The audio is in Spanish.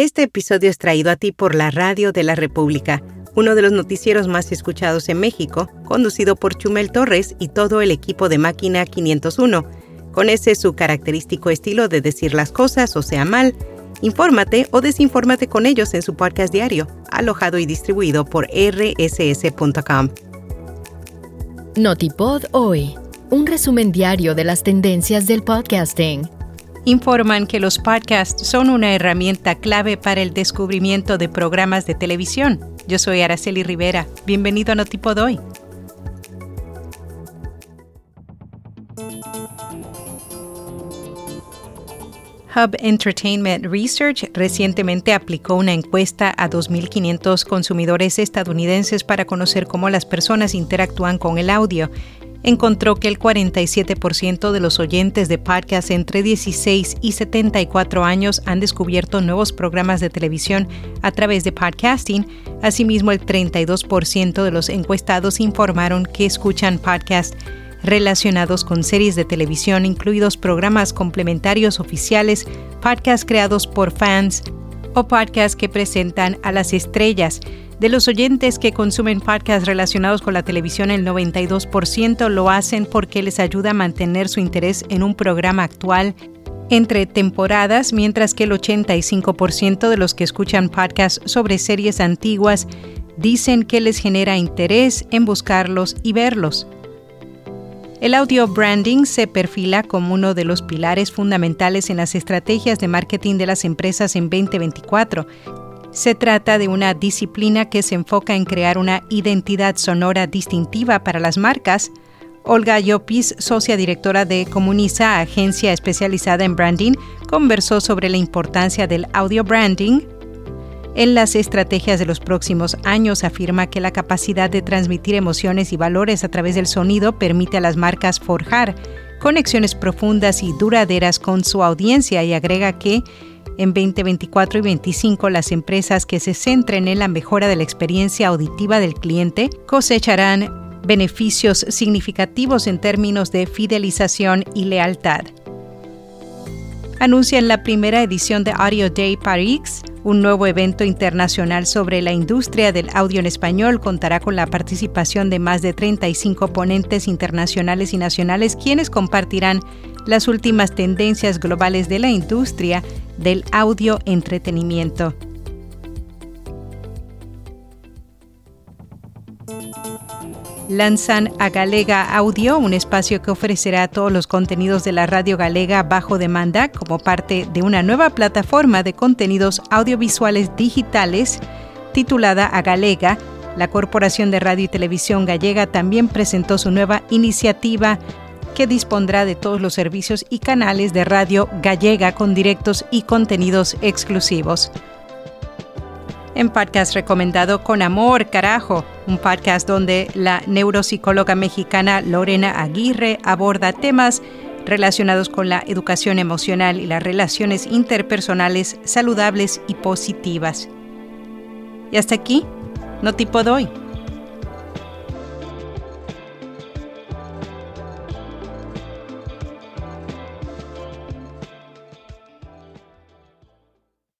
Este episodio es traído a ti por la Radio de la República, uno de los noticieros más escuchados en México, conducido por Chumel Torres y todo el equipo de Máquina 501. Con ese su característico estilo de decir las cosas o sea mal, infórmate o desinfórmate con ellos en su podcast diario, alojado y distribuido por rss.com. Notipod hoy, un resumen diario de las tendencias del podcasting informan que los podcasts son una herramienta clave para el descubrimiento de programas de televisión. Yo soy Araceli Rivera. Bienvenido a Notipod hoy. Hub Entertainment Research recientemente aplicó una encuesta a 2.500 consumidores estadounidenses para conocer cómo las personas interactúan con el audio encontró que el 47% de los oyentes de podcast entre 16 y 74 años han descubierto nuevos programas de televisión a través de podcasting. Asimismo, el 32% de los encuestados informaron que escuchan podcasts relacionados con series de televisión, incluidos programas complementarios oficiales, podcasts creados por fans o podcasts que presentan a las estrellas. De los oyentes que consumen podcasts relacionados con la televisión, el 92% lo hacen porque les ayuda a mantener su interés en un programa actual entre temporadas, mientras que el 85% de los que escuchan podcasts sobre series antiguas dicen que les genera interés en buscarlos y verlos. El audio branding se perfila como uno de los pilares fundamentales en las estrategias de marketing de las empresas en 2024 se trata de una disciplina que se enfoca en crear una identidad sonora distintiva para las marcas. Olga Llopis, socia directora de Comunisa, agencia especializada en branding, conversó sobre la importancia del audio branding. En las estrategias de los próximos años afirma que la capacidad de transmitir emociones y valores a través del sonido permite a las marcas forjar conexiones profundas y duraderas con su audiencia y agrega que en 2024 y 2025, las empresas que se centren en la mejora de la experiencia auditiva del cliente cosecharán beneficios significativos en términos de fidelización y lealtad. Anuncian la primera edición de Audio Day Paris, un nuevo evento internacional sobre la industria del audio en español contará con la participación de más de 35 ponentes internacionales y nacionales quienes compartirán las últimas tendencias globales de la industria del audio entretenimiento. Lanzan a Galega Audio, un espacio que ofrecerá todos los contenidos de la radio galega bajo demanda como parte de una nueva plataforma de contenidos audiovisuales digitales titulada A Galega. La Corporación de Radio y Televisión Gallega también presentó su nueva iniciativa que dispondrá de todos los servicios y canales de radio gallega con directos y contenidos exclusivos. En podcast recomendado Con Amor, carajo, un podcast donde la neuropsicóloga mexicana Lorena Aguirre aborda temas relacionados con la educación emocional y las relaciones interpersonales saludables y positivas. Y hasta aquí, no tipo doy.